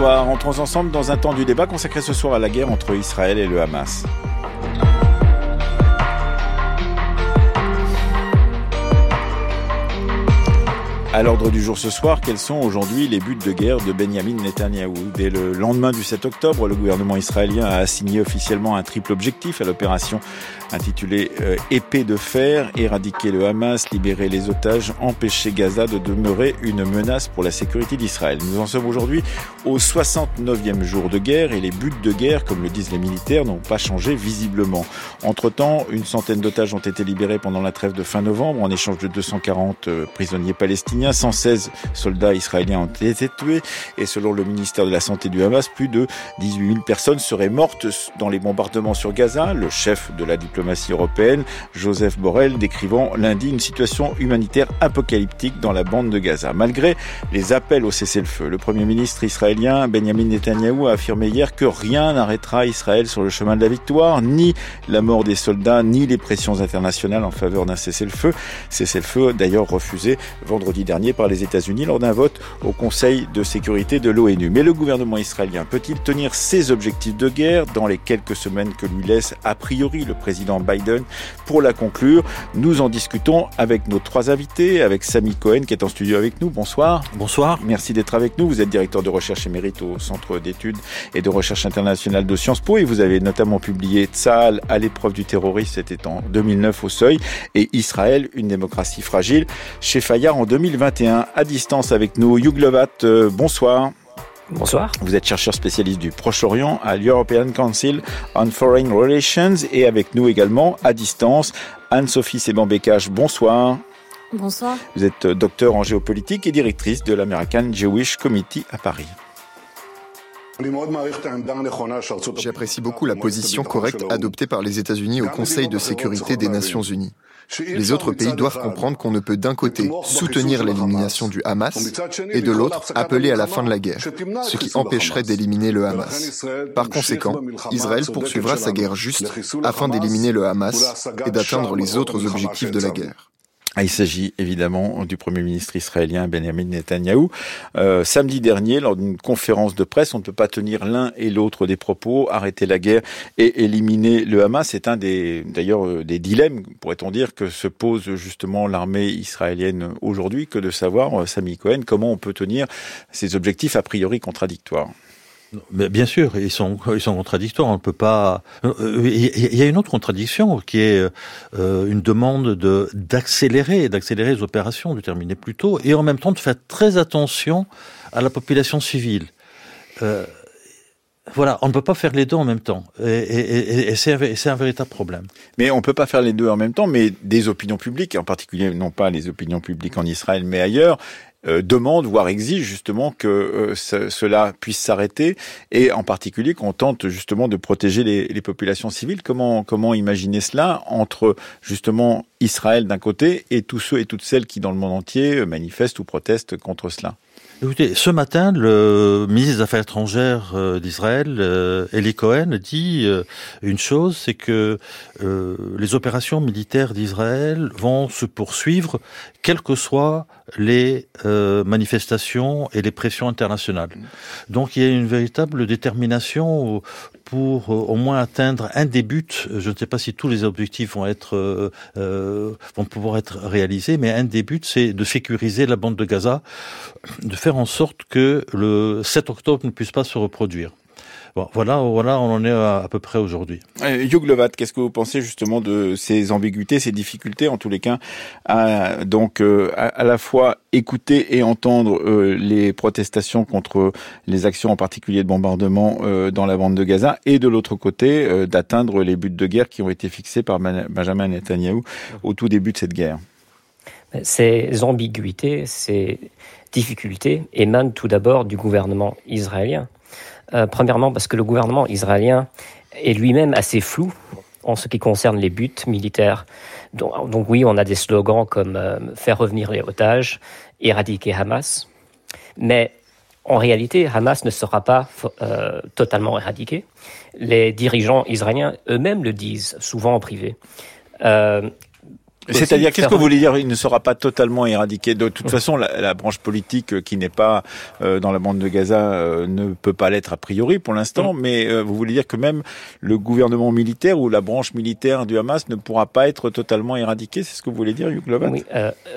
Entrons ensemble dans un temps du débat consacré ce soir à la guerre entre Israël et le Hamas. À l'ordre du jour ce soir, quels sont aujourd'hui les buts de guerre de Benjamin Netanyahou? Dès le lendemain du 7 octobre, le gouvernement israélien a assigné officiellement un triple objectif à l'opération intitulée euh, Épée de fer, éradiquer le Hamas, libérer les otages, empêcher Gaza de demeurer une menace pour la sécurité d'Israël. Nous en sommes aujourd'hui au 69e jour de guerre et les buts de guerre, comme le disent les militaires, n'ont pas changé visiblement. Entre-temps, une centaine d'otages ont été libérés pendant la trêve de fin novembre en échange de 240 euh, prisonniers palestiniens 116 soldats israéliens ont été tués et selon le ministère de la Santé du Hamas, plus de 18 000 personnes seraient mortes dans les bombardements sur Gaza. Le chef de la européenne, Joseph Borrell, décrivant lundi une situation humanitaire apocalyptique dans la bande de Gaza. Malgré les appels au cessez-le-feu, le premier ministre israélien Benjamin Netanyahou a affirmé hier que rien n'arrêtera Israël sur le chemin de la victoire, ni la mort des soldats, ni les pressions internationales en faveur d'un cessez-le-feu. Cessez-le-feu d'ailleurs refusé vendredi dernier par les États-Unis lors d'un vote au Conseil de sécurité de l'ONU. Mais le gouvernement israélien peut-il tenir ses objectifs de guerre dans les quelques semaines que lui laisse a priori le président Biden Pour la conclure, nous en discutons avec nos trois invités, avec Samy Cohen qui est en studio avec nous. Bonsoir. Bonsoir. Merci d'être avec nous. Vous êtes directeur de recherche émérite au Centre d'études et de recherche internationale de Sciences Po et vous avez notamment publié Tzahal à l'épreuve du terrorisme, c'était en 2009 au seuil, et Israël, une démocratie fragile, chez Fayard en 2020. 2021 à distance avec nous. Hugh Lovat, euh, bonsoir. Bonsoir. Vous êtes chercheur spécialiste du Proche-Orient à l'European Council on Foreign Relations et avec nous également à distance Anne-Sophie Seban-Bécache. Bonsoir. Bonsoir. Vous êtes euh, docteur en géopolitique et directrice de l'American Jewish Committee à Paris. J'apprécie beaucoup la position correcte adoptée par les États-Unis au Conseil de sécurité des Nations Unies. Les autres pays doivent comprendre qu'on ne peut d'un côté soutenir l'élimination du Hamas et de l'autre appeler à la fin de la guerre, ce qui empêcherait d'éliminer le Hamas. Par conséquent, Israël poursuivra sa guerre juste afin d'éliminer le Hamas et d'atteindre les autres objectifs de la guerre. Ah, il s'agit évidemment du Premier ministre israélien Benjamin Netanyahou. Euh, samedi dernier, lors d'une conférence de presse, on ne peut pas tenir l'un et l'autre des propos, arrêter la guerre et éliminer le Hamas. C'est un des, d'ailleurs, euh, des dilemmes, pourrait-on dire, que se pose justement l'armée israélienne aujourd'hui, que de savoir, euh, Sami Cohen, comment on peut tenir ces objectifs a priori contradictoires. Bien sûr, ils sont, ils sont contradictoires. On ne peut pas. Il y a une autre contradiction qui est euh, une demande de d'accélérer, d'accélérer les opérations, de terminer plus tôt, et en même temps de faire très attention à la population civile. Euh, voilà, on ne peut pas faire les deux en même temps. Et, c'est un, véritable problème. Mais on ne peut pas faire les deux en même temps, mais des opinions publiques, en particulier non pas les opinions publiques en Israël, mais ailleurs, euh, demande, voire exige justement que euh, cela puisse s'arrêter et en particulier qu'on tente justement de protéger les, les, populations civiles. Comment, comment imaginer cela entre justement Israël d'un côté et tous ceux et toutes celles qui dans le monde entier manifestent ou protestent contre cela? Écoutez, ce matin, le ministre des Affaires étrangères euh, d'Israël, euh, Eli Cohen, dit euh, une chose, c'est que les opérations militaires d'Israël vont se poursuivre, quelles que soient les manifestations et les pressions internationales. Donc il y a une véritable détermination pour au moins atteindre un des buts. Je ne sais pas si tous les objectifs vont être vont pouvoir être réalisés, mais un des buts, c'est de sécuriser la bande de Gaza, de faire en sorte que le 7 octobre ne puisse pas se reproduire. Bon, voilà, voilà, on en est à, peu près aujourd'hui. Euh, Hugh Levat, qu'est-ce que vous pensez justement de ces ambiguïtés, ces difficultés, en tous les cas, à, donc euh, à, la fois écouter et entendre euh, les protestations contre les actions en particulier de bombardement dans la bande de Gaza, et de l'autre côté d'atteindre les buts de guerre qui ont été fixés par Benjamin Netanyahu au tout début de cette guerre. Ces ambiguïtés, ces difficultés émanent tout d'abord du gouvernement israélien. Euh, premièrement parce que le gouvernement israélien est lui-même assez flou en ce qui concerne les buts militaires. Donc, oui, on a des slogans comme euh, faire revenir les otages, éradiquer Hamas, mais en réalité, Hamas ne sera pas euh, totalement éradiqué. Les dirigeants israéliens eux-mêmes le disent, souvent en privé. C'est-à-dire, qu'est-ce que vous voulez dire? Il ne sera pas totalement éradiqué. De toute façon, la, branche politique euh, qui n'est pas euh, dans la bande de Gaza euh, ne peut pas l'être a priori pour l'instant. Mais vous voulez dire que même le gouvernement militaire ou la branche militaire du Hamas ne pourra pas être totalement éradiqué? C'est ce que vous voulez dire, Hugh Oui,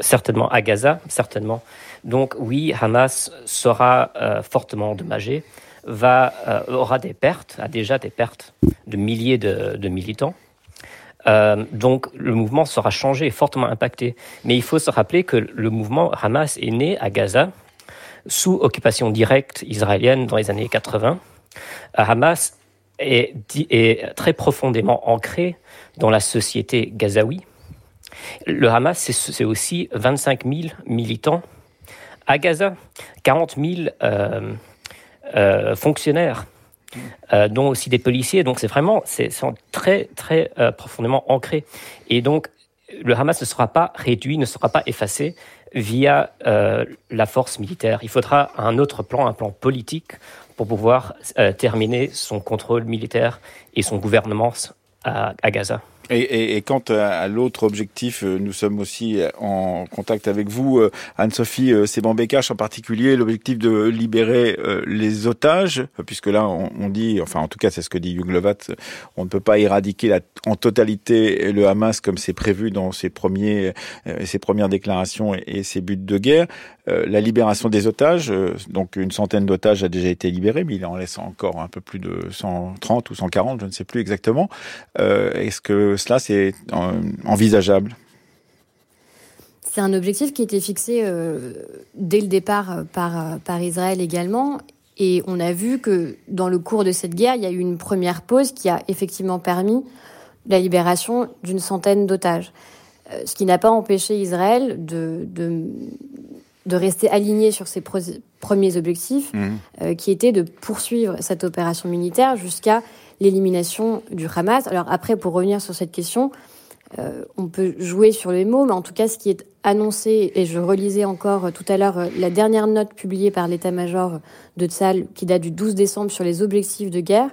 certainement à Gaza, certainement. Donc oui, Hamas sera fortement endommagé, va aura des pertes, a déjà des pertes de milliers de militants. Euh, donc le mouvement sera changé, fortement impacté. Mais il faut se rappeler que le mouvement Hamas est né à Gaza sous occupation directe israélienne dans les années 80. Hamas est, très profondément ancré dans la société gazaoui. Le Hamas, c'est aussi 25 000 militants à Gaza, 40 000 euh, euh, fonctionnaires euh, dont aussi des policiers. Donc c'est vraiment, c'est très très euh, profondément ancré. Et donc le Hamas ne sera pas réduit, ne sera pas effacé via euh, la force militaire. Il faudra un autre plan, un plan politique pour pouvoir terminer son contrôle militaire et son gouvernement à Gaza. Et, et, et, quant à, l'autre objectif, euh, nous sommes aussi en contact avec vous, euh, Anne-Sophie euh, Seban-Bécache en particulier, l'objectif de libérer les otages, puisque là on, dit, enfin en tout cas c'est ce que dit Hugh on ne peut pas éradiquer la, en totalité le Hamas comme c'est prévu dans ses premiers, ses premières déclarations et, et, ses buts de guerre. la libération des otages, donc une centaine d'otages a déjà été libérée, mais il en laisse encore un peu plus de 130 ou 140, je ne sais plus exactement. Est-ce que cela, c'est envisageable c'est un objectif qui été fixé euh, dès le départ euh, par, euh, par Israël également. Et on a vu que dans le cours de cette guerre, il y a eu une première pause qui a effectivement permis la libération d'une centaine d'otages. ce qui n'a pas empêché Israël de, rester aligné sur ses premiers objectifs, mmh. qui étaient de poursuivre cette opération militaire jusqu'à l'élimination du Hamas. Alors après, pour revenir sur cette question, euh, on peut jouer sur les mots, mais en tout cas, ce qui est annoncé, et je relisais encore euh, tout à l'heure euh, la dernière note publiée par l'état-major de Tsal, qui date du 12 décembre sur les objectifs de guerre,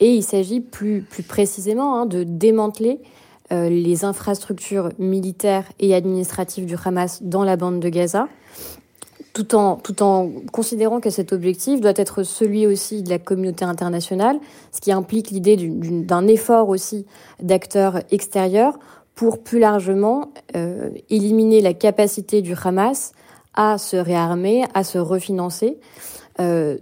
et il s'agit plus, plus précisément hein, de démanteler les infrastructures militaires et administratives du Hamas dans la bande de Gaza, tout en, tout en considérant que cet objectif doit être celui aussi de la communauté internationale, ce qui implique l'idée d'un effort aussi d'acteurs extérieurs pour plus largement euh, éliminer la capacité du Hamas à se réarmer, à se refinancer. Euh,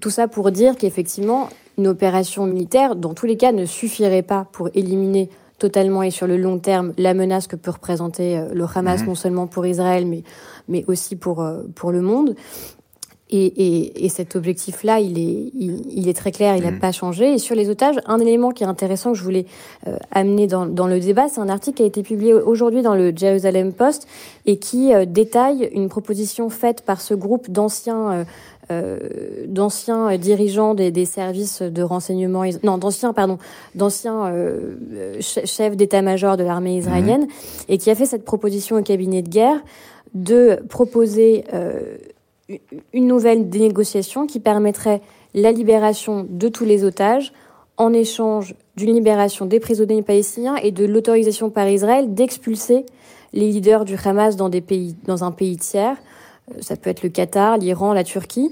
tout ça pour dire qu'effectivement, une opération militaire, dans tous les cas, ne suffirait pas pour éliminer totalement et sur le long terme la menace que peut représenter euh, le Hamas, mhm. non seulement pour Israël, mais, mais aussi pour, euh, pour le monde. Et, et, et cet objectif-là, il est, il, est très clair, il n'a mhm. pas changé. Et sur les otages, un élément qui est intéressant que je voulais euh, amener dans, dans le débat, c'est un article qui a été publié aujourd'hui dans le Jerusalem Post et qui détaille une proposition faite par ce groupe d'anciens euh, d'anciens dirigeants des, des, services de renseignement, non, d'anciens, pardon, d'anciens euh, chefs d'état-major de l'armée israélienne, mhm. et qui a fait cette proposition au cabinet de guerre de proposer euh, une nouvelle négociation qui permettrait la libération de tous les otages en échange d'une libération des prisonniers palestiniens et de l'autorisation par Israël d'expulser les leaders du Hamas dans, des pays, dans un pays tiers euh, ça peut être le Qatar, l'Iran, la Turquie.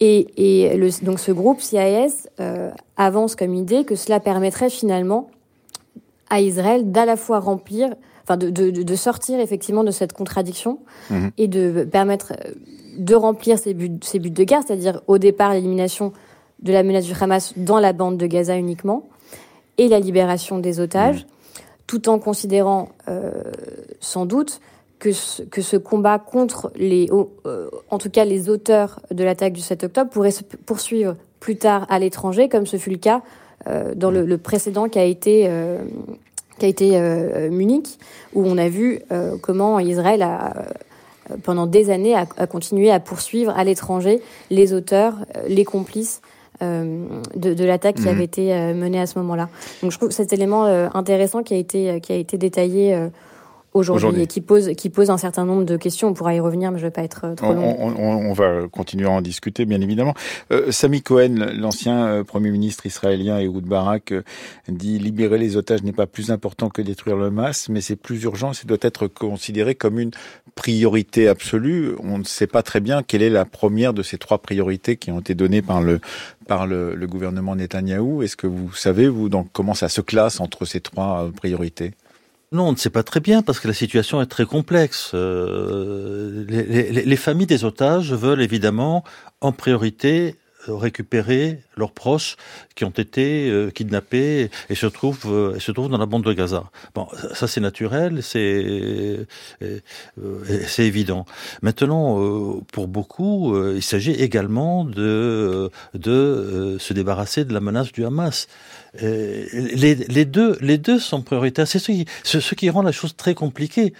Et, et le, donc ce groupe CIS euh, avance comme idée que cela permettrait finalement à Israël d'à la fois remplir, enfin de, de, de, sortir effectivement de cette contradiction mhm. et de permettre euh, de remplir ses buts, de guerre, c'est-à-dire au départ l'élimination de la menace du Hamas dans la bande de Gaza uniquement et la libération des otages, tout en considérant euh, sans doute que ce, combat contre les, euh, en tout cas les auteurs de l'attaque du 7 octobre pourrait se poursuivre plus tard à l'étranger, comme ce fut le cas euh, dans le, précédent qui a été Munich, où on a vu comment Israël a pendant des années a, a continué à poursuivre à l'étranger les auteurs, les complices de, de l'attaque qui mhm. avait été menée à ce moment-là. Donc je trouve cet élément intéressant qui a été qui a été détaillé aujourd'hui et qui pose, qui pose un certain nombre de questions. On pourra y revenir, mais je ne vais pas être euh, trop long. On, va continuer à en discuter, bien évidemment. Euh, Sami Cohen, l'ancien euh, Premier ministre israélien et Barak, euh, dit libérer les otages n'est pas plus important que détruire le Hamas, mais c'est plus urgent, ça doit être considéré comme une priorité absolue. On ne sait pas très bien quelle est la première de ces trois priorités qui ont été données par le par le, le gouvernement Netanyahou. Est-ce que vous savez, vous, donc, comment ça se classe entre ces trois priorités? Non, on ne sait pas très bien parce que la situation est très complexe. Euh, les, les, familles des otages veulent évidemment en priorité récupérer leurs proches qui ont été euh, kidnappés et se trouvent euh, se trouvent dans la bande de Gaza. Bon, ça c'est naturel, c'est c'est évident. Maintenant, pour beaucoup, il s'agit également de de se débarrasser de la menace du Hamas. Les, les, deux, les deux sont prioritaires. C'est ce qui, ce, qui rend la chose très compliquée.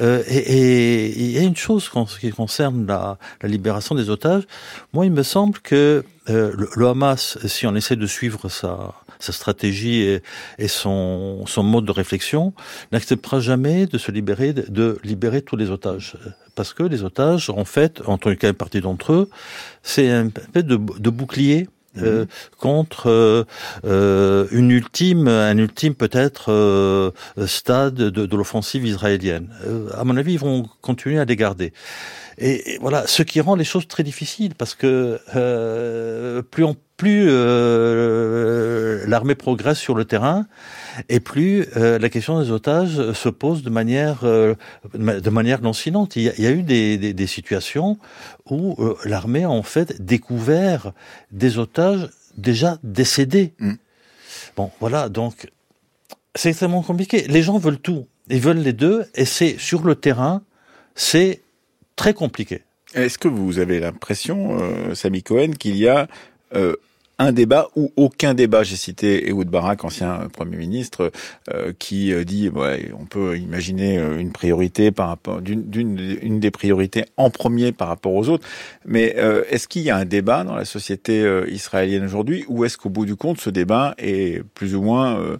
Euh, et, il y a une chose ce qui concerne la, la libération des otages. Moi, il me semble que euh, le, Hamas, si on essaie de suivre sa, sa stratégie et, et, son, son mode de réflexion, n'acceptera jamais de se libérer, de libérer tous les otages. Parce que les otages, en fait, en tout cas une partie d'entre eux, c'est un peu de, de bouclier euh, contre euh, euh, une ultime, un ultime peut-être stade de, de l'offensive israélienne. à mon avis, ils vont continuer à les garder. Et, voilà, ce qui rend les choses très difficiles parce que plus on plus euh, l'armée progresse sur le terrain, et plus euh, la question des otages se pose de manière euh, de manière lancinante. Il y a, eu des, des, des, situations où l'armée a en fait découvert des otages déjà décédés. Mm. Bon, voilà, donc c'est extrêmement compliqué. Les gens veulent tout, ils veulent les deux, et c'est sur le terrain, c'est très compliqué. Est-ce que vous avez l'impression, euh, Sami Cohen, qu'il y a euh, un débat ou aucun débat. J'ai cité Ehud Barak, ancien Premier ministre, euh, qui euh, dit ouais, on peut imaginer euh, une priorité par rapport d'une une des priorités en premier par rapport aux autres. Mais est-ce qu'il y a un débat dans la société israélienne aujourd'hui ou est-ce qu'au bout du compte ce débat est plus ou moins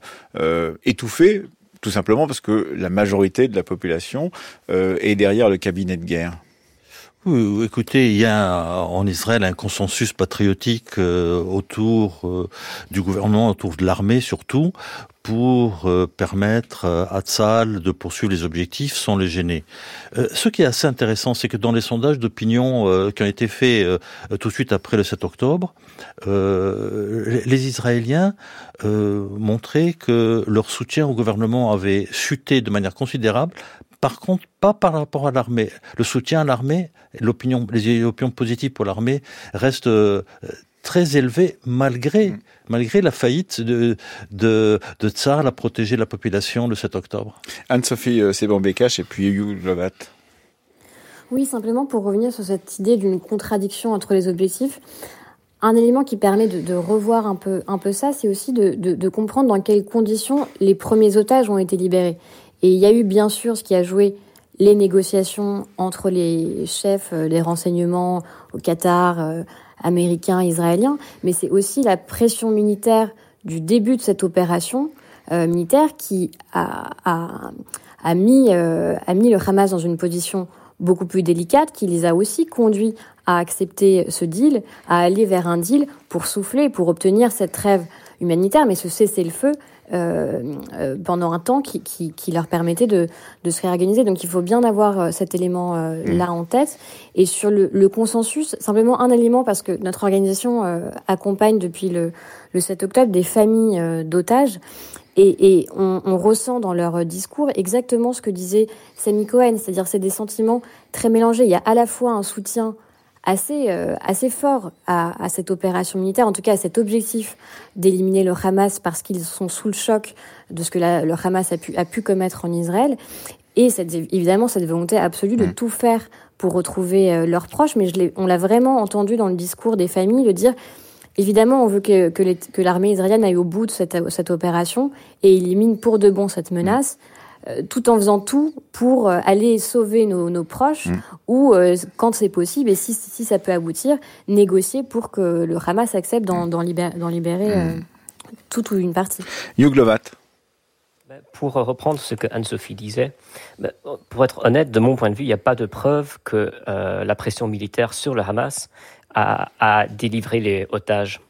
étouffé tout simplement parce que la majorité de la population est derrière le cabinet de guerre? Écoutez, il y a en Israël un consensus patriotique euh, autour euh, du gouvernement, autour de l'armée surtout, pour euh, permettre à Tzal de poursuivre les objectifs sans les gêner. ce qui est assez intéressant, c'est que dans les sondages d'opinion qui ont été faits tout de suite après le 7 octobre, les Israéliens montraient que leur soutien au gouvernement avait chuté de manière considérable par contre, pas par rapport à l'armée. Le soutien à l'armée, l'opinion, les opinions positives pour l'armée restent euh, très élevées malgré, mm. malgré la faillite de, de, de Tsar à protéger la population le 7 octobre. Anne-Sophie euh, Seban-Bekash et puis Yu Lovat. Oui, simplement pour revenir sur cette idée d'une contradiction entre les objectifs. Un élément qui permet de, de, revoir un peu, un peu ça, c'est aussi de, de, de, comprendre dans quelles conditions les premiers otages ont été libérés. Et il y a eu bien sûr ce qui a joué les négociations entre les chefs euh, des renseignements au Qatar, euh, américains, israéliens, mais c'est aussi la pression militaire du début de cette opération euh, militaire qui a, a, a mis, a mis le Hamas dans une position beaucoup plus délicate, qui les a aussi conduits à accepter ce deal, à aller vers un deal pour souffler, pour obtenir cette trêve humanitaire, mais ce cessez-le-feu euh, euh, pendant un temps qui, qui, qui, leur permettait de, de se réorganiser. Donc il faut bien avoir euh, cet élément euh, mm. là en tête. Et sur le, le, consensus, simplement un élément parce que notre organisation accompagne depuis le, le 7 octobre des familles d'otages. Et, et on, on, ressent dans leur discours exactement ce que disait Sami Cohen, c'est-à-dire c'est des sentiments très mélangés. Il y a à la fois un soutien assez, euh, assez fort à, à, cette opération militaire, en tout cas à cet objectif d'éliminer le Hamas parce qu'ils sont sous le choc de ce que la, le Hamas a pu, a pu commettre en Israël. Et cette, évidemment cette volonté absolue de mm. tout faire pour retrouver euh, leurs proches. Mais je on l'a vraiment entendu dans le discours des familles le dire. Évidemment, on veut que, que, que l'armée israélienne aille au bout de cette, cette opération et élimine pour de bon cette menace. Mm. Euh, tout en faisant tout pour euh, aller sauver nos, nos proches mm. ou, euh, quand c'est possible, et si, si, ça peut aboutir, négocier pour que le Hamas accepte d'en, libérer, libérer mm. toute ou une partie. Yuglovat. Ben, Pour reprendre ce que Anne-Sophie disait, ben, pour être honnête, de mon point de vue, il n'y a pas de preuve que euh, la pression militaire sur le Hamas a, a délivré les otages.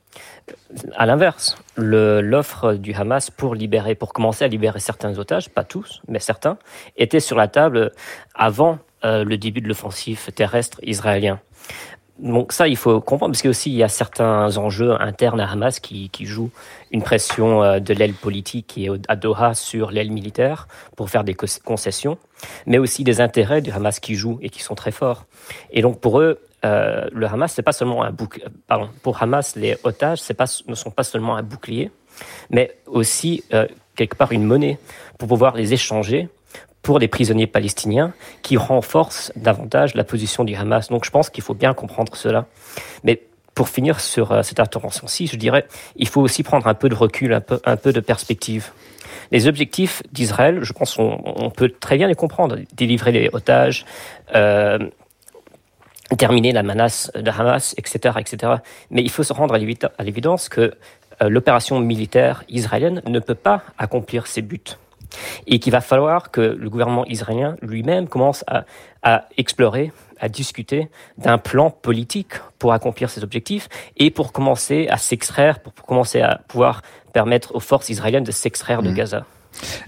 À l'inverse, l'offre du Hamas pour libérer, pour commencer à libérer certains otages, pas tous, mais certains, était sur la table avant euh, le début de l'offensive terrestre israélien. Donc ça, il faut comprendre, parce qu'il y a certains enjeux internes à Hamas qui, jouent une pression euh, de l'aile politique est à Doha sur l'aile militaire pour faire des concessions, mais aussi des intérêts du Hamas qui jouent et qui sont très forts. Et donc pour eux, euh, le Hamas, c'est pas seulement un bouclier. Pour Hamas, les otages, ne sont pas seulement un bouclier, mais aussi euh, quelque part une monnaie pour pouvoir les échanger pour les prisonniers palestiniens qui renforcent davantage la position du Hamas. Donc je pense qu'il faut bien comprendre cela. Mais pour finir sur euh, cette intervention-ci, je dirais il faut aussi prendre un peu de recul, un peu, de perspective. Les objectifs d'Israël, je pense on, on, peut très bien les comprendre. Délivrer les otages, terminer la menace de Hamas, etc., etc. Mais il faut se rendre à l'évidence que euh, l'opération militaire israélienne ne peut pas accomplir ses buts et qu'il va falloir que le gouvernement israélien lui-même commence à, à, explorer, à discuter d'un plan politique pour accomplir ses objectifs et pour commencer à s'extraire, pour, commencer à pouvoir permettre aux forces israéliennes de s'extraire de mmh. Gaza.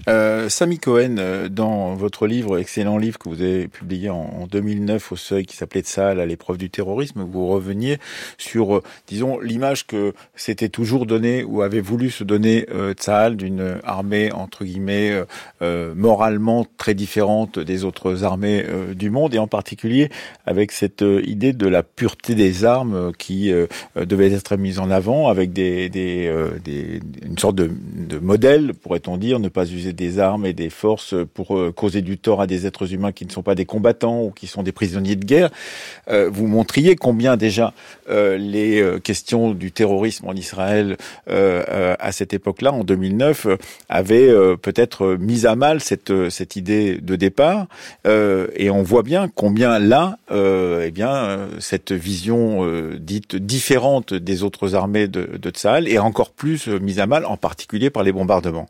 Euh, Samy Cohen, euh, dans votre livre, excellent livre que vous avez publié en, 2009 au Seuil, qui s'appelait Tsahal à l'épreuve du terrorisme, vous reveniez sur, euh, disons, l'image que s'était toujours donné ou avait voulu se donner euh, Tsahal d'une armée entre guillemets euh, moralement très différente des autres armées du monde, et en particulier avec cette idée de la pureté des armes qui devait être mise en avant, avec des, des, des une sorte de, de modèle, pourrait-on dire, ne pas user des armes et des forces pour euh, causer du tort à des êtres humains qui ne sont pas des combattants ou qui sont des prisonniers de guerre. Euh, vous montriez combien déjà euh, les questions du terrorisme en Israël à cette époque-là, en 2009, avaient peut-être mis à mal cette, cette idée de départ. et on voit bien combien là, eh bien, cette vision dite différente des autres armées de, de Tsahal est encore plus mise à mal, en particulier par les bombardements.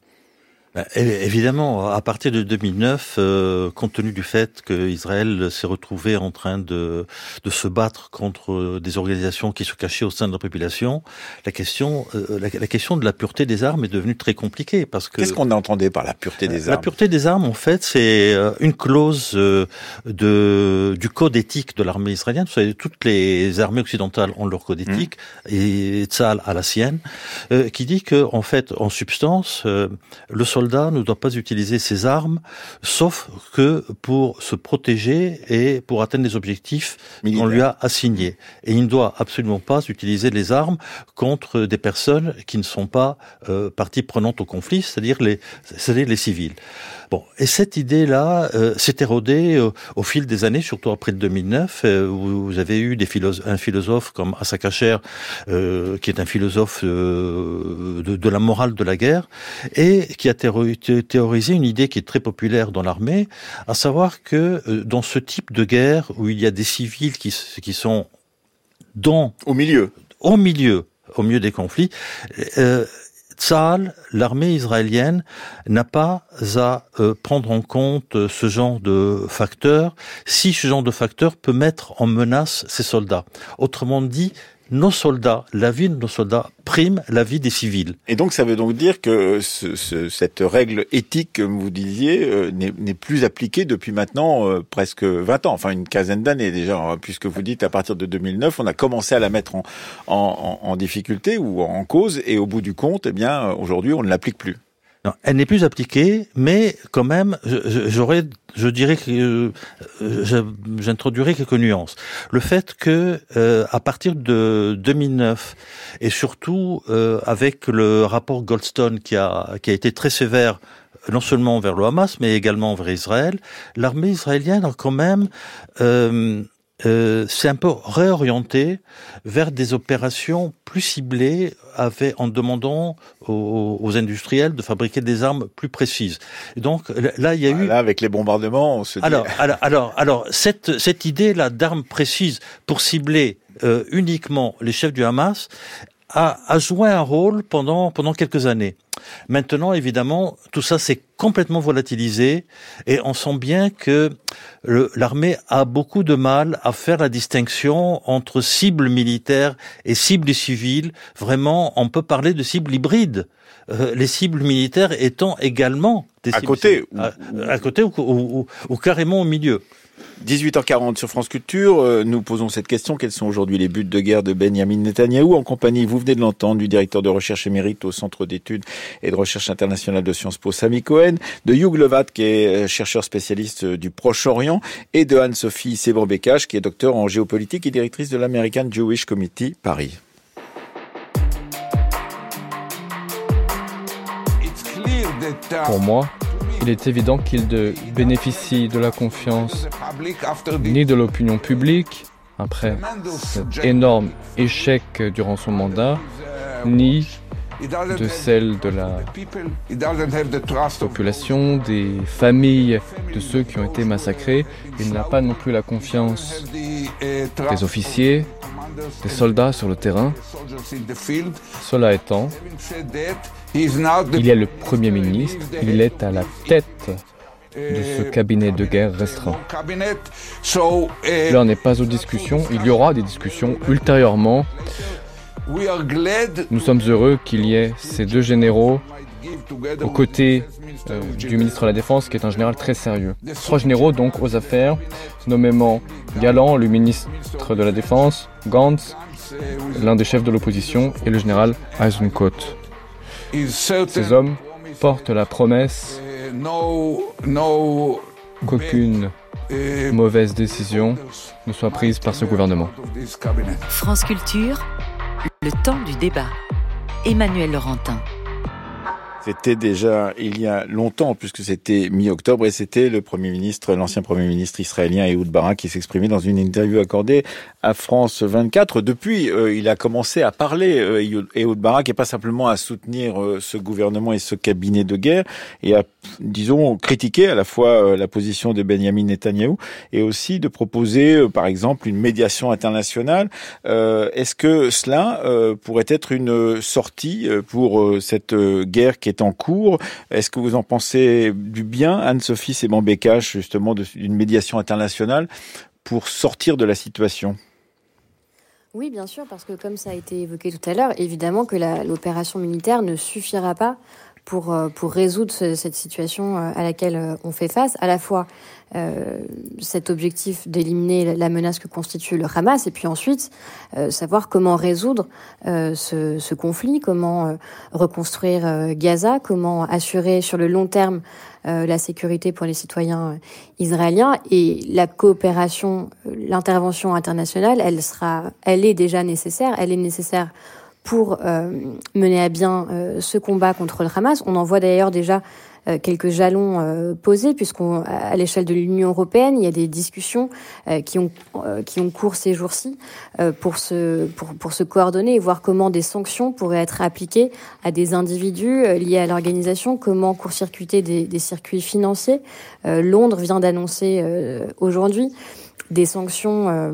Bah, évidemment, à partir de 2009, euh, compte tenu du fait qu'Israël s'est retrouvé en train de, de se battre contre des organisations qui se cachaient au sein de la population, la question, euh, la, question de la pureté des armes est devenue très compliquée parce que. Qu'est-ce qu'on entendait par la pureté des armes La pureté des armes, en fait, c'est euh, une clause de du code éthique de l'armée israélienne. Vous savez, toutes les armées occidentales ont leur code mmh. éthique et Tzal a la sienne, qui dit que, en fait, en substance, le soldat soldat ne doit pas utiliser ses armes, sauf que pour se protéger et pour atteindre les objectifs qu'on lui a assignés. Et il ne doit absolument pas utiliser les armes contre des personnes qui ne sont pas euh, partie prenante au conflit, c'est-à-dire les, c'est-à-dire les civils. Bon, et cette idée-là euh, s'est érodée euh, au fil des années, surtout après 2009. Euh, où vous avez eu des philosophes, un philosophe comme Asakacher, euh, qui est un philosophe de, de, la morale de la guerre, et qui a théorisé une idée qui est très populaire dans l'armée, à savoir que dans ce type de guerre où il y a des civils qui, qui sont dans au milieu, au milieu, au milieu des conflits. Euh, Tzal, l'armée israélienne, n'a pas à euh, prendre en compte euh, ce genre de facteur si ce genre de facteur peut mettre en menace ses soldats. Autrement dit, nos soldats, la vie de nos soldats prime la vie des civils. Et donc ça veut donc dire que ce, cette règle éthique, comme vous disiez, euh, n'est plus appliquée depuis maintenant euh, presque 20 ans, enfin une quinzaine d'années déjà, hein, puisque vous dites à partir de 2009, on a commencé à la mettre en, en, en difficulté ou en cause, et au bout du compte, eh bien aujourd'hui, on ne l'applique plus. Elle n'est plus appliquée, mais quand même, j'aurais, je dirais que euh, j'introduirais quelques nuances. Le fait que euh, à partir de 2009 et surtout euh, avec le rapport Goldstone qui a qui a été très sévère non seulement vers le Hamas mais également vers Israël, l'armée israélienne a quand même euh, c'est un peu réorienté vers des opérations plus ciblées avec, en demandant aux, industriels de fabriquer des armes plus précises. Et donc là, il y a eu... Là, avec les bombardements, on se dit... Alors, alors, alors, alors cette, cette idée-là d'armes précises pour cibler euh, uniquement les chefs du Hamas a, a joué un rôle pendant, pendant quelques années. Maintenant, évidemment, tout ça s'est complètement volatilisé et on sent bien que l'armée a beaucoup de mal à faire la distinction entre cibles militaires et cibles civiles. Vraiment, on peut parler de cibles hybrides. Euh, les cibles militaires étant également des à cibles côté, à, côté ou carrément au milieu. 18h40 sur France Culture, euh, nous posons cette question. Quels sont aujourd'hui les buts de guerre de Benjamin Netanyahou en compagnie, vous venez de l'entendre, du directeur de recherche émérite au Centre d'études et de recherche internationale de Sciences Po, Sami Cohen, de Hugh Levat, qui est euh, chercheur spécialiste euh, du Proche-Orient, et de Anne-Sophie Séban-Bécache, qui est docteur en géopolitique et directrice de l'American Jewish Committee Paris. Pour moi, il est évident qu'il ne bénéficie de la confiance ni de l'opinion publique après cet énorme échec durant son mandat, ni de celle de la population, des familles de ceux qui ont été massacrés. Il n'a pas non plus la confiance des officiers, des soldats sur le terrain. Cela étant, il a le Premier ministre, il est à la tête de ce cabinet de guerre restreint. L'heure n'est pas aux discussions, il y aura des discussions ultérieurement. Nous sommes heureux qu'il y ait ces deux généraux aux côtés euh, du ministre de la Défense, qui est un général très sérieux. Trois généraux donc aux affaires, nommément Galland, le ministre de la Défense, Gantz, l'un des chefs de l'opposition, et le général Eisenkot. Ces hommes portent la promesse qu'aucune mauvaise décision ne soit prise par ce gouvernement. France Culture, le temps du débat. Emmanuel Laurentin. C'était déjà il y a longtemps, puisque c'était mi-octobre, et c'était le Premier ministre, l'ancien Premier ministre israélien Ehud Barak qui s'exprimait dans une interview accordée à France 24. Depuis, euh, il a commencé à parler, euh, Ehud Barak, et pas simplement à soutenir euh, ce gouvernement et ce cabinet de guerre, et à, disons, critiquer à la fois la position de Benjamin Netanyahou, et aussi de proposer, par exemple, une médiation internationale. Est-ce que cela pourrait être une sortie pour cette guerre qui est en cours. Est-ce que vous en pensez du bien, Anne-Sophie Séban-Bécache, justement, d'une médiation internationale pour sortir de la situation? Oui, bien sûr, parce que comme ça a été évoqué tout à l'heure, évidemment que l'opération militaire ne suffira pas pour, euh, pour résoudre cette situation euh, à laquelle euh, on fait face, à la fois cet objectif d'éliminer la menace que constitue le Hamas, et puis ensuite savoir comment résoudre ce, ce, conflit, comment reconstruire Gaza, comment assurer sur le long terme la sécurité pour les citoyens israéliens. Et la coopération, l'intervention internationale, elle sera, elle est déjà nécessaire, elle est nécessaire pour mener à bien ce combat contre le Hamas. On en voit d'ailleurs déjà euh, quelques jalons euh, posés, puisqu'on à l'échelle de l'Union européenne, il y a des discussions euh, qui ont qui ont cours ces jours-ci pour se pour, pour se coordonner et voir comment des sanctions pourraient être appliquées à des individus liés à l'organisation, comment court-circuiter des, des circuits financiers. Londres vient d'annoncer aujourd'hui des sanctions euh,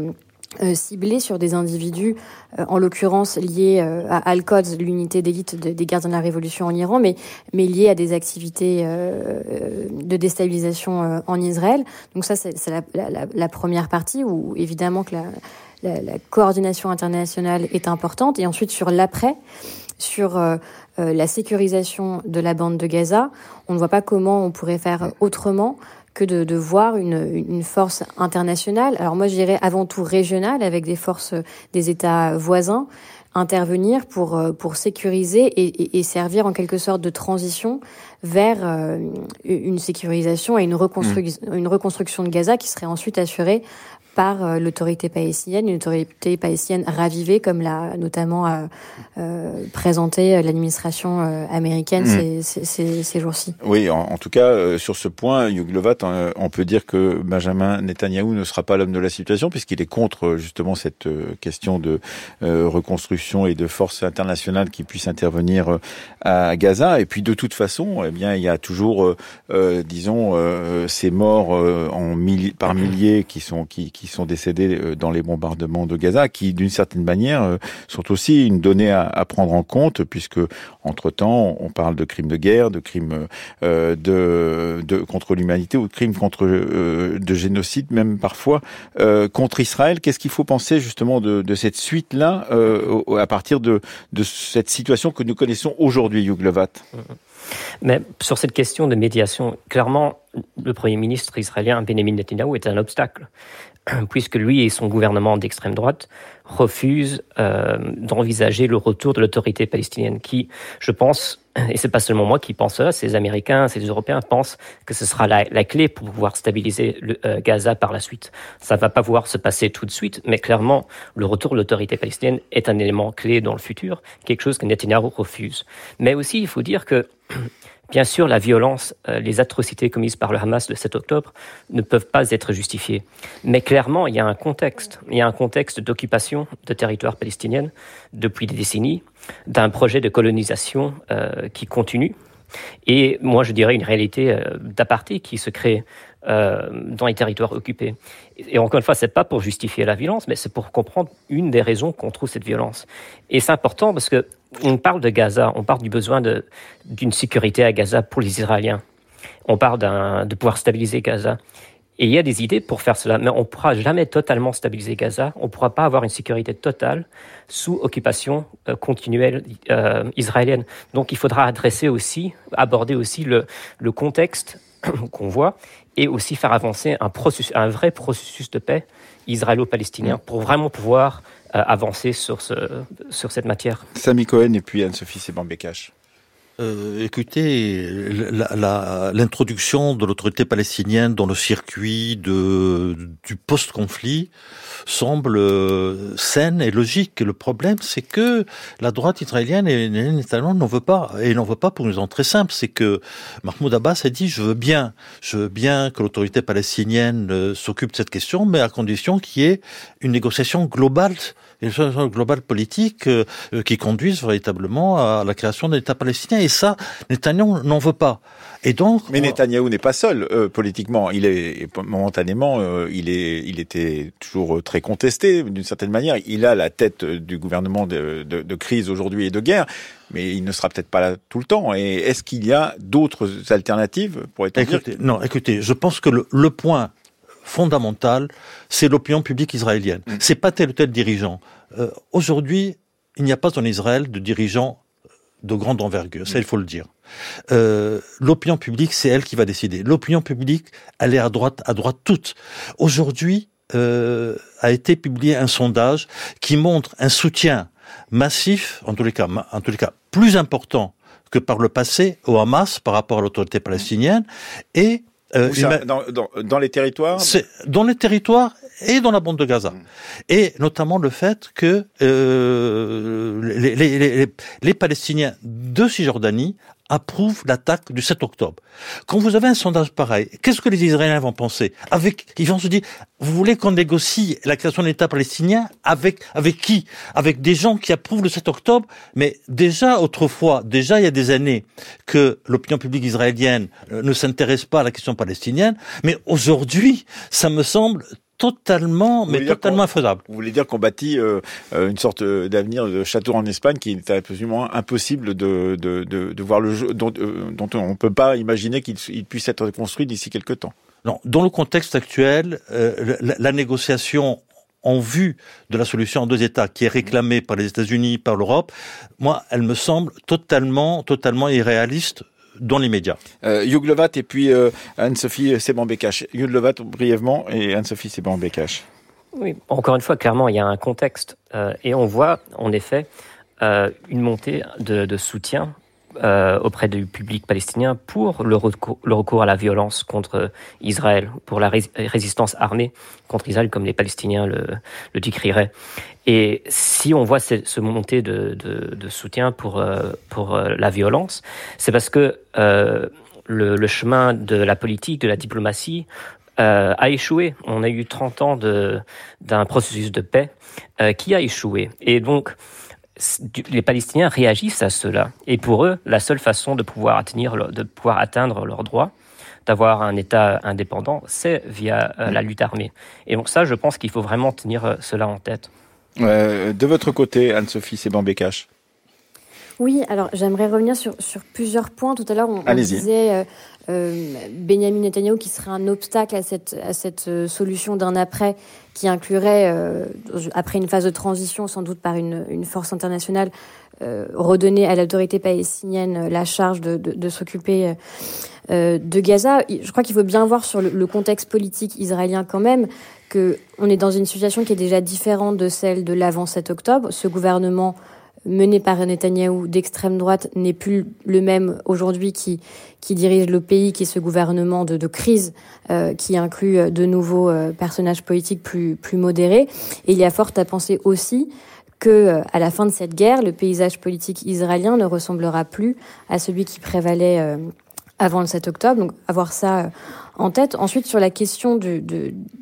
ciblés sur des individus, euh, en l'occurrence liés euh, à Al-Quds, l'unité d'élite des gardes de la révolution en Iran, mais, mais liés à des activités de déstabilisation en Israël. Donc ça, c'est la, la, la, première partie où évidemment que la, la, coordination internationale est importante. Et ensuite, sur l'après, sur la sécurisation de la bande de Gaza, on ne voit pas comment on pourrait faire autrement que de, de voir une, force internationale. Alors moi, je dirais avant tout régionale, avec des forces des États voisins, intervenir pour, euh, pour sécuriser et servir en quelque sorte de transition vers euh, une sécurisation et une, reconstru mmh. une reconstruction de Gaza qui serait ensuite assurée par euh, l'autorité palestinienne, une autorité palestinienne ravivée, comme l'a notamment euh, euh présenté l'administration américaine mm. ces, ces, ces jours-ci. Oui, en, tout cas, sur ce point, Yuglovat, on peut dire que Benjamin Netanyahou ne sera pas l'homme de la situation, puisqu'il est contre justement cette question de reconstruction et de forces internationales qui puissent intervenir à Gaza. Et puis, de toute façon, eh bien, il y a toujours, disons, ces morts par milliers qui sont qui, sont décédés dans les bombardements de Gaza, qui d'une certaine manière sont aussi une donnée à, prendre en compte, puisque entre-temps, on parle de crimes de guerre, de crimes de, contre l'humanité ou de crimes contre de génocide, même parfois contre Israël. Qu'est-ce qu'il faut penser justement de, cette suite-là à partir de, cette situation que nous connaissons aujourd'hui, Yuglovat mais sur cette question de médiation, clairement, le Premier ministre israélien Benjamin Netanyahu est un obstacle, puisque lui et son gouvernement d'extrême droite refusent euh, d'envisager le retour de l'autorité palestinienne, qui, je pense, et c'est pas seulement moi qui pense ça, ces Américains, ces Européens pensent que ce sera la, clé pour pouvoir stabiliser le, euh, Gaza par la suite. Ça va pas pouvoir se passer tout de suite, mais clairement, le retour de l'autorité palestinienne est un élément clé dans le futur, quelque chose que Netanyahu refuse. Mais aussi, il faut dire que Bien sûr, la violence, euh, les atrocités commises par le Hamas le 7 octobre ne peuvent pas être justifiées. Mais clairement, il y a un contexte. Il y a un contexte d'occupation de territoires palestiniennes depuis des décennies, d'un projet de colonisation euh, qui continue. Et moi, je dirais une réalité euh, d'aparté qui se crée euh, dans les territoires occupés. Et encore une fois, c'est pas pour justifier la violence, mais c'est pour comprendre une des raisons qu'on trouve cette violence. Et c'est important parce que on parle de Gaza, on parle du besoin d'une sécurité à Gaza pour les Israéliens. On parle de pouvoir stabiliser Gaza. Et il y a des idées pour faire cela, mais on ne pourra jamais totalement stabiliser Gaza. On ne pourra pas avoir une sécurité totale sous occupation euh, continuelle euh, israélienne. Donc il faudra adresser aussi, aborder aussi le, le contexte qu'on voit et aussi faire avancer un, processus, un vrai processus de paix israélo-palestinien pour vraiment pouvoir avancer sur, ce, sur cette matière. Sami Cohen et puis Anne-Sophie Sebambekash. Euh, écoutez, l'introduction de l'autorité palestinienne dans le circuit de, du post-conflit semble euh, saine et logique. Le problème, c'est que la droite israélienne et n'en veut pas. Et n'en veut pas pour une raison très simple, c'est que Mahmoud Abbas a dit, je veux bien, je veux bien que l'autorité palestinienne euh, s'occupe de cette question, mais à condition qu'il y ait une négociation globale une solution globale politique euh, euh, qui conduise véritablement à la création d'un État palestinien. Et ça, Netanyahu n'en veut pas. Et donc, mais Netanyahou n'est pas seul euh, politiquement. Il est momentanément, il est, il était toujours très contesté d'une certaine manière. Il a la tête du gouvernement de, de, de crise aujourd'hui et de guerre, mais il ne sera peut-être pas là tout le temps. Et est-ce qu'il y a d'autres alternatives pour être Non, écoutez, je pense que le, le point fondamentale, c'est l'opinion publique israélienne. Mm. C'est pas tel ou tel dirigeant. Euh, aujourd'hui, il n'y a pas en Israël de dirigeant de grande envergure, ça il faut le dire. Euh, l'opinion publique, c'est elle qui va décider. L'opinion publique, elle est à droite, à droite toute. Aujourd'hui, euh, a été publié un sondage qui montre un soutien massif, en tous les cas, en tous les cas, plus important que par le passé au Hamas par rapport à l'autorité palestinienne et euh, dans, dans, dans, les territoires Dans les territoires et dans la bande de Gaza. Hmm. Et notamment le fait que euh, les, les, les, les, Palestiniens de Cisjordanie approuvent l'attaque du 7 octobre. Quand vous avez un sondage pareil, qu'est-ce que les Israéliens vont penser Avec, Ils vont se dire, vous voulez qu'on négocie la création d'un État palestinien avec avec qui Avec des gens qui approuvent le 7 octobre Mais déjà autrefois, déjà il y a des années, que l'opinion publique israélienne euh, ne s'intéresse pas à la question palestinienne, mais aujourd'hui, ça me semble totalement, mais totalement infaisable. Vous voulez dire qu'on bâtit euh, euh, une sorte d'avenir de château en Espagne qui est absolument impossible de, de, de, de voir le jeu, dont, euh, dont on ne peut pas imaginer qu'il puisse être construit d'ici quelques temps. Non, dans le contexte actuel, la, la, négociation en vue de la solution en deux États qui est réclamée par les États-Unis, par l'Europe, moi, elle me semble totalement, totalement irréaliste dans l'immédiat. Euh, Yuglovat et puis euh, Anne-Sophie Seban-Bekash. Yuglovat brièvement et Anne-Sophie Seban-Bekash. Oui, encore une fois, clairement, il y a un contexte euh, et on voit en effet euh, une montée de, de soutien euh, auprès du public palestinien pour le recours, à la violence contre Israël, pour la résistance armée contre Israël, comme les Palestiniens le, décriraient. Et si on voit ce, ce de, soutien pour, euh, euh, la violence, c'est parce que le, chemin de la politique, de la diplomatie, a échoué. On a eu 30 ans d'un processus de paix qui a échoué. Et donc, les Palestiniens réagissent à cela. Et pour eux, la seule façon de pouvoir, atteindre, de pouvoir atteindre leurs droits d'avoir un État indépendant, c'est via mm. la lutte armée. Et donc ça, je pense qu'il faut vraiment tenir cela en tête. de votre côté, Anne-Sophie Sebambécache oui, alors j'aimerais revenir sur, sur plusieurs points. Tout à l'heure, on, disait euh, euh, Benjamin Netanyahu qui serait un obstacle à cette, euh, solution d'un après qui inclurait, euh, après une phase de transition, sans doute par une, force internationale, euh, redonner à l'autorité palestinienne la charge de, s'occuper de Gaza. Je crois qu'il faut bien voir sur le, le, contexte politique israélien quand même que on est dans une situation qui est déjà différente de celle de l'avant 7 octobre. Ce gouvernement mené par Netanyahou d'extrême droite n'est plus le même aujourd'hui qui, qui dirige le pays, qui est ce gouvernement de, crise euh, qui inclut euh, de nouveaux euh, personnages politiques plus, plus modérés. Et il y a fort à penser aussi que à la fin de cette guerre, le paysage politique israélien ne ressemblera plus à celui qui prévalait avant le 7 octobre. Donc avoir ça en tête. Ensuite, sur la question du,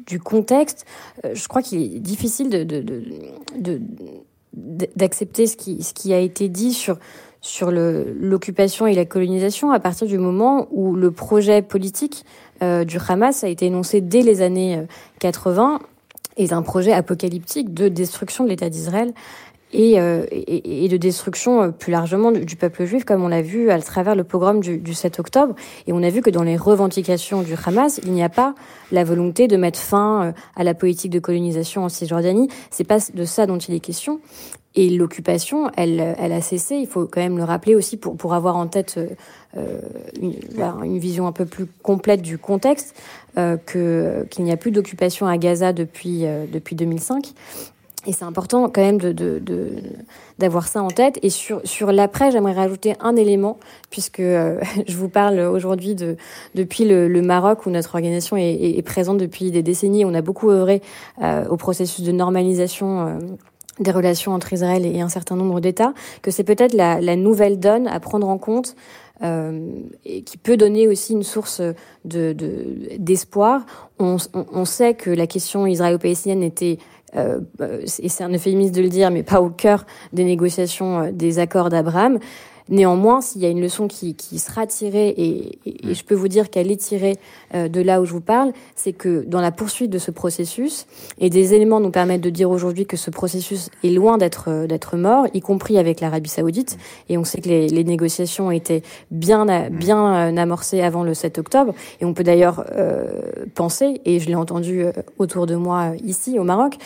du contexte, je crois qu'il est difficile de, de, de d'accepter ce qui, ce qui a été dit sur, sur l'occupation et la colonisation à partir du moment où le projet politique euh, du Hamas a été énoncé dès les années 80 euh, est un projet apocalyptique de destruction de l'État d'Israël euh, et, et, de destruction euh, plus largement du, peuple juif, comme on l'a vu à travers le pogrom du, du, 7 octobre. Et on a vu que dans les revendications du Hamas, il n'y a pas la volonté de mettre fin euh, à la politique de colonisation en Cisjordanie. C'est pas de ça dont il est question. Et l'occupation, elle, elle a cessé. Il faut quand même le rappeler aussi pour, pour avoir en tête euh, une, une, vision un peu plus complète du contexte, euh, que qu'il n'y a plus d'occupation à Gaza depuis depuis 2005 et c'est important quand même de, de, de, d'avoir ça en tête. Et sur, sur l'après, j'aimerais rajouter un élément, puisque euh, je vous parle aujourd'hui de, depuis le, le, Maroc, où notre organisation est, est, présente depuis des décennies. On a beaucoup œuvré euh, au processus de normalisation. Euh, des relations entre Israël et un certain nombre d'États, que c'est peut-être la, la, nouvelle donne à prendre en compte euh, et qui peut donner aussi une source de, d'espoir. On, on, on, sait que la question israélo-palestinienne était euh, et c'est un euphémisme de le dire, mais pas au cœur des négociations euh, des accords d'Abraham. Néanmoins, s'il y a une leçon qui, qui sera tirée, et, et, je peux vous dire qu'elle est tirée euh, de là où je vous parle, c'est que dans la poursuite de ce processus, et des éléments nous permettent de dire aujourd'hui que ce processus est loin d'être euh, d'être mort, y compris avec l'Arabie Saoudite, et on sait que les, les négociations étaient bien bien euh, amorcées avant le 7 octobre, et on peut d'ailleurs euh, penser, et je l'ai entendu autour de moi ici au Maroc,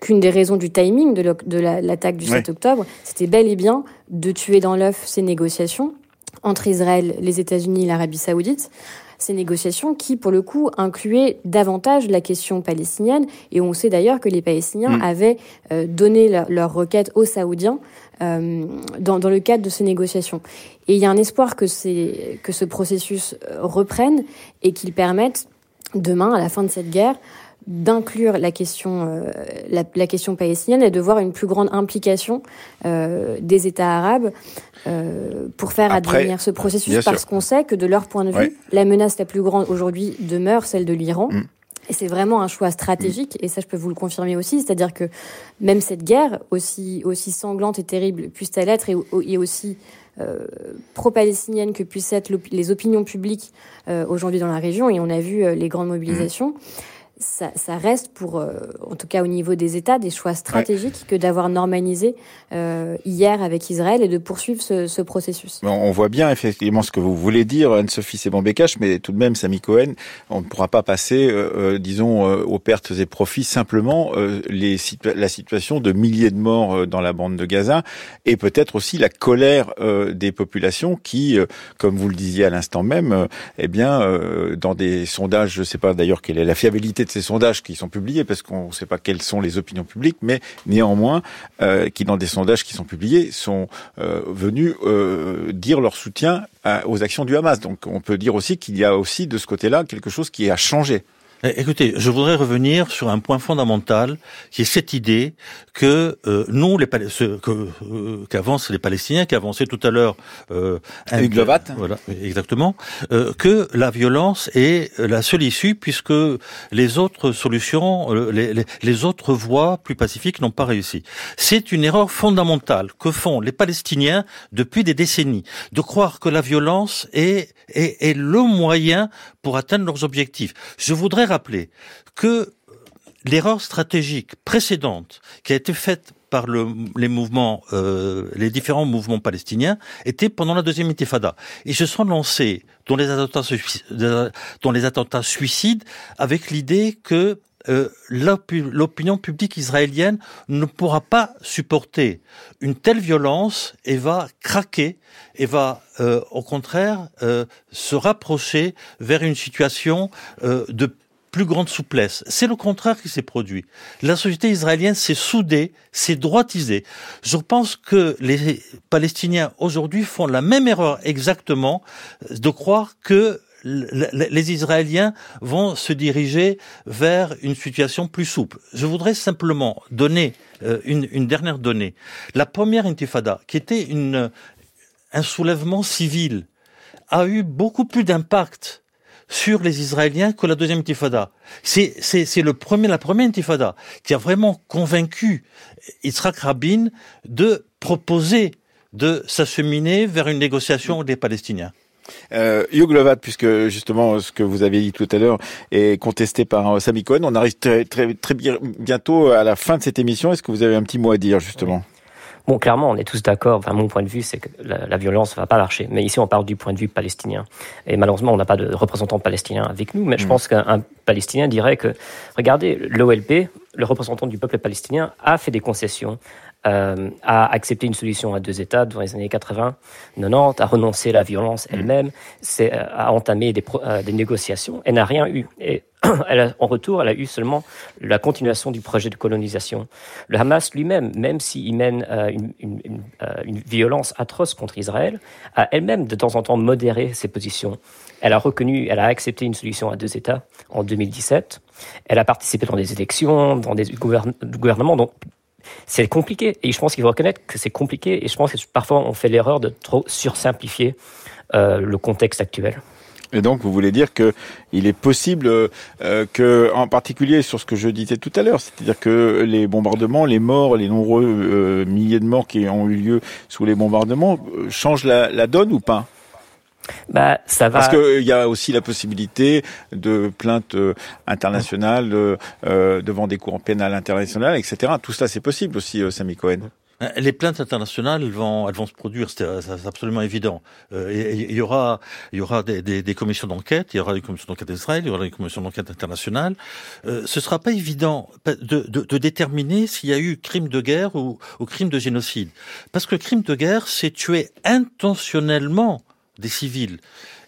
qu'une des raisons du timing de l'attaque du 7 octobre, c'était bel et bien de tuer dans l'œuf ces négociations entre Israël, les États-Unis et l'Arabie saoudite, ces négociations qui, pour le coup, incluaient davantage la question palestinienne. Et on sait d'ailleurs que les Palestiniens mm. avaient euh, donné leur, requête aux Saoudiens euh, dans, dans, le cadre de ces négociations. Et il y a un espoir que, que ce processus euh, reprenne et qu'il permette demain, à la fin de cette guerre, d'inclure la question euh, la, la, question palestinienne et de voir une plus grande implication euh, des États arabes euh, pour faire advenir ce processus parce qu'on sait que de leur point de vue la menace la plus grande aujourd'hui demeure celle de l'Iran. Mm. Et c'est vraiment un choix stratégique, et ça je peux vous le confirmer aussi, c'est-à-dire que même cette guerre, aussi, aussi sanglante et terrible puisse-t-elle être, et, et aussi euh, pro-palestinienne que puissent être les opinions publiques euh, aujourd'hui dans la région, et on a vu euh, les grandes mobilisations, mm ça, ça, reste pour, euh, en tout cas au niveau des États, des choix stratégiques que d'avoir normalisé euh, hier avec Israël et de poursuivre ce, ce, processus. On voit bien effectivement ce que vous voulez dire, Anne-Sophie Sebambécache, mais tout de même, Samy Cohen, on ne pourra pas passer, euh, euh disons, euh, aux pertes et profits simplement les la situation de milliers de morts dans la bande de Gaza et peut-être aussi la colère des populations qui, comme vous le disiez à l'instant même, eh bien, dans des sondages, je ne sais pas d'ailleurs quelle est la fiabilité ces sondages qui sont publiés, parce qu'on ne sait pas quelles sont les opinions publiques, mais néanmoins, euh, qui dans des sondages qui sont publiés sont euh, venus euh, dire leur soutien aux actions du Hamas. Donc on peut dire aussi qu'il y a aussi de ce côté-là quelque chose qui a changé. Eh, écoutez, je voudrais revenir sur un point fondamental, qui est cette idée que euh, nous, les euh, qu'avancent les Palestiniens, qui avançaient tout à l'heure, euh, voilà, exactement, euh, que la violence est la seule issue, puisque les autres solutions, euh, les, les, les autres voies plus pacifiques n'ont pas réussi. C'est une erreur fondamentale que font les Palestiniens depuis des décennies, de croire que la violence est, est, est le moyen pour atteindre leurs objectifs. Je voudrais rappeler que l'erreur stratégique précédente qui a été faite par le, les mouvements, euh, les différents mouvements palestiniens, était pendant la deuxième intifada. Ils se sont lancés dans les attentats, dans les attentats suicides avec l'idée que euh, l'opinion publique israélienne ne pourra pas supporter une telle violence et va craquer et va euh, au contraire euh, se rapprocher vers une situation euh, de plus grande souplesse. C'est le contraire qui s'est produit. La société israélienne s'est soudée, s'est droitisée. Je pense que les Palestiniens aujourd'hui font la même erreur exactement de croire que les Israéliens vont se diriger vers une situation plus souple. Je voudrais simplement donner euh, une, une, dernière donnée. La première intifada, qui était une, un soulèvement civil, a eu beaucoup plus d'impact sur les Israéliens que la deuxième intifada. C'est, c'est, c'est le premier, la première intifada qui a vraiment convaincu Yitzhak Rabin de proposer de s'acheminer vers une négociation des Palestiniens. Euh, Hugh Lovat, puisque justement ce que vous avez dit tout à l'heure est contesté par euh, Sami Cohen, on arrive très, très, très bientôt à la fin de cette émission. Est-ce que vous avez un petit mot à dire justement? Bon, clairement, on est tous d'accord. Enfin, mon point de vue, c'est que la, la violence va pas marcher. Mais ici, on parle du point de vue palestinien. Et malheureusement, on n'a pas de représentant palestinien avec nous. Mais je mmh. pense qu'un Palestinien dirait que, regardez, l'OLP, le représentant du peuple palestinien, a fait des concessions euh, a accepté une solution à deux États dans les années 80, 90, a renoncé à la violence mmh. elle-même, euh, a entamé des, euh, des négociations. Elle n'a rien eu. Et elle a, en retour, elle a eu seulement la continuation du projet de colonisation. Le Hamas lui-même, même s'il mène euh, une, une, une, une, violence atroce contre Israël, a elle-même de temps en temps modéré ses positions. Elle a reconnu, elle a accepté une solution à deux États en 2017. Elle a participé dans des élections, dans des gouvernements. Donc c'est compliqué. Et je pense qu'il faut reconnaître que c'est compliqué. Et je pense que parfois on fait l'erreur de trop sursimplifier euh, le contexte actuel. Et donc, vous voulez dire que il est possible euh, que, en particulier sur ce que je disais tout à l'heure, c'est-à-dire que les bombardements, les morts, les nombreux euh, milliers de morts qui ont eu lieu sous les bombardements, changent la donne ou pas? Bah, ça va. Parce qu'il y a aussi la possibilité de plaintes euh, internationales euh, devant des cours pénales internationales, etc. Tout ça, c'est possible aussi, euh, Sami Cohen. Les plaintes internationales elles vont, elles vont se produire, c'est absolument évident. il y aura, il y aura des, des, des commissions d'enquête, il y aura des commissions d'enquête d'Israël, il y aura des commissions d'enquête internationales. Euh, ce sera pas évident de, de, de déterminer s'il y a eu crime de guerre ou, ou crime de génocide, parce que le crime de guerre, c'est tuer intentionnellement des civils.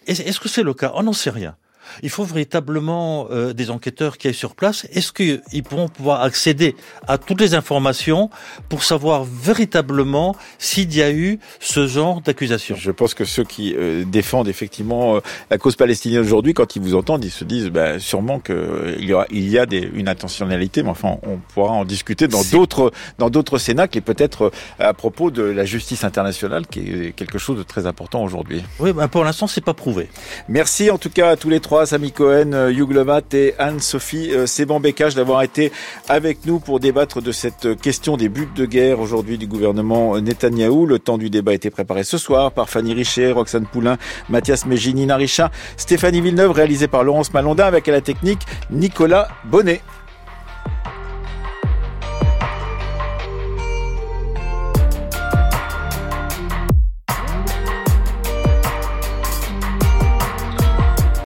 Est-ce que c'est le cas? On n'en sait rien. Il faut véritablement euh, des enquêteurs qui aillent sur place. Est-ce qu'ils pourront pouvoir accéder à toutes les informations pour savoir véritablement s'il y a eu ce genre d'accusation? Je pense que ceux qui euh, défendent effectivement euh, la cause palestinienne aujourd'hui, quand ils vous entendent, ils se disent bah, sûrement qu'il euh, y aura, il y a des, une intentionnalité, mais enfin, on pourra en discuter dans d'autres dans d'autres cénacles et peut-être euh, à propos de la justice internationale, qui est quelque chose de très important aujourd'hui. Oui, bah pour l'instant, c'est pas prouvé. Merci en tout cas à tous les trois. Sami Cohen, euh, Hugh et Anne-Sophie euh, Seban-Becage d'avoir été avec nous pour débattre de cette question des buts de guerre aujourd'hui du gouvernement Netanyahou. Le temps du débat a été préparé ce soir par Fanny Richet, Roxane Poulain, Mathias Mégini, Nina Stéphanie Villeneuve, réalisé par Laurence Malondin avec à la technique Nicolas Bonnet.